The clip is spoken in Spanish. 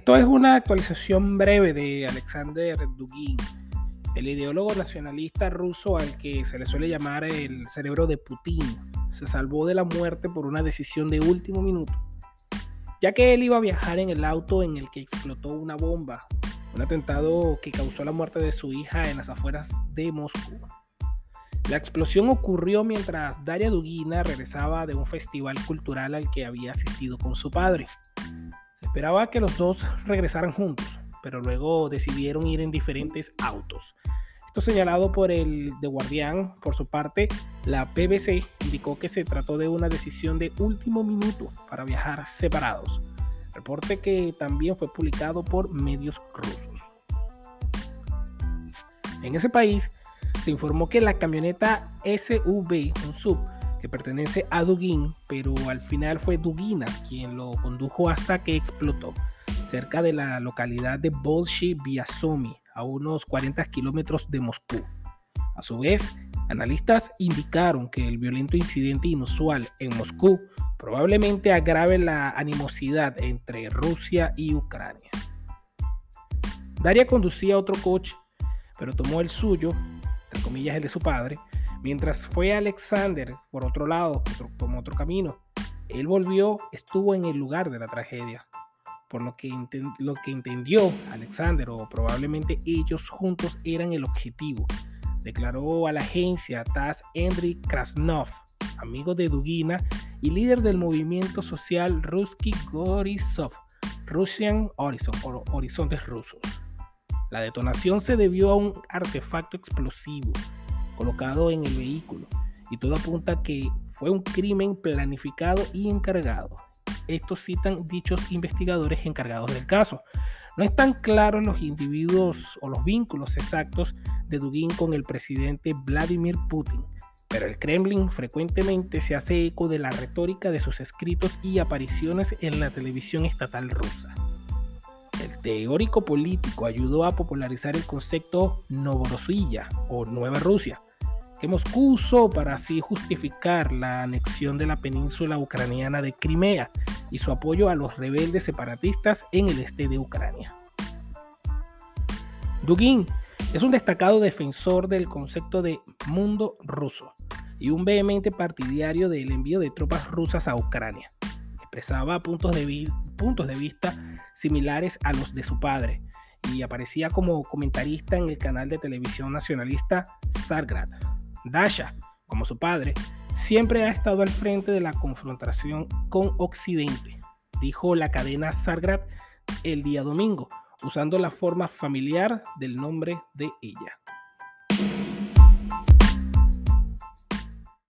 Esto es una actualización breve de Alexander Dugin, el ideólogo nacionalista ruso al que se le suele llamar el cerebro de Putin. Se salvó de la muerte por una decisión de último minuto, ya que él iba a viajar en el auto en el que explotó una bomba, un atentado que causó la muerte de su hija en las afueras de Moscú. La explosión ocurrió mientras Daria Dugina regresaba de un festival cultural al que había asistido con su padre. Esperaba que los dos regresaran juntos, pero luego decidieron ir en diferentes autos. Esto señalado por el The Guardian, por su parte, la BBC indicó que se trató de una decisión de último minuto para viajar separados. Reporte que también fue publicado por medios rusos. En ese país se informó que la camioneta SUV, un sub, que pertenece a Dugin, pero al final fue Dugina quien lo condujo hasta que explotó, cerca de la localidad de Bolshi Biasomi, a unos 40 kilómetros de Moscú. A su vez, analistas indicaron que el violento incidente inusual en Moscú probablemente agrave la animosidad entre Rusia y Ucrania. Daria conducía otro coche, pero tomó el suyo, entre comillas el de su padre, Mientras fue Alexander, por otro lado, tomó otro camino. Él volvió, estuvo en el lugar de la tragedia. Por lo que, lo que entendió Alexander, o probablemente ellos juntos eran el objetivo, declaró a la agencia TAS Andriy Krasnov, amigo de Dugina y líder del movimiento social Ruski Gorisov, Russian Horizon, Horizontes Rusos. La detonación se debió a un artefacto explosivo colocado en el vehículo y todo apunta que fue un crimen planificado y encargado. Estos citan dichos investigadores encargados del caso. No están claros los individuos o los vínculos exactos de Dugin con el presidente Vladimir Putin, pero el Kremlin frecuentemente se hace eco de la retórica de sus escritos y apariciones en la televisión estatal rusa. El teórico político ayudó a popularizar el concepto Novorossiya o Nueva Rusia, que Moscú usó para así justificar la anexión de la península ucraniana de Crimea y su apoyo a los rebeldes separatistas en el este de Ucrania. Dugin es un destacado defensor del concepto de mundo ruso y un vehemente partidario del envío de tropas rusas a Ucrania. Expresaba puntos de, puntos de vista similares a los de su padre y aparecía como comentarista en el canal de televisión nacionalista Sargrad. Dasha, como su padre, siempre ha estado al frente de la confrontación con Occidente, dijo la cadena Sargrad el día domingo, usando la forma familiar del nombre de ella.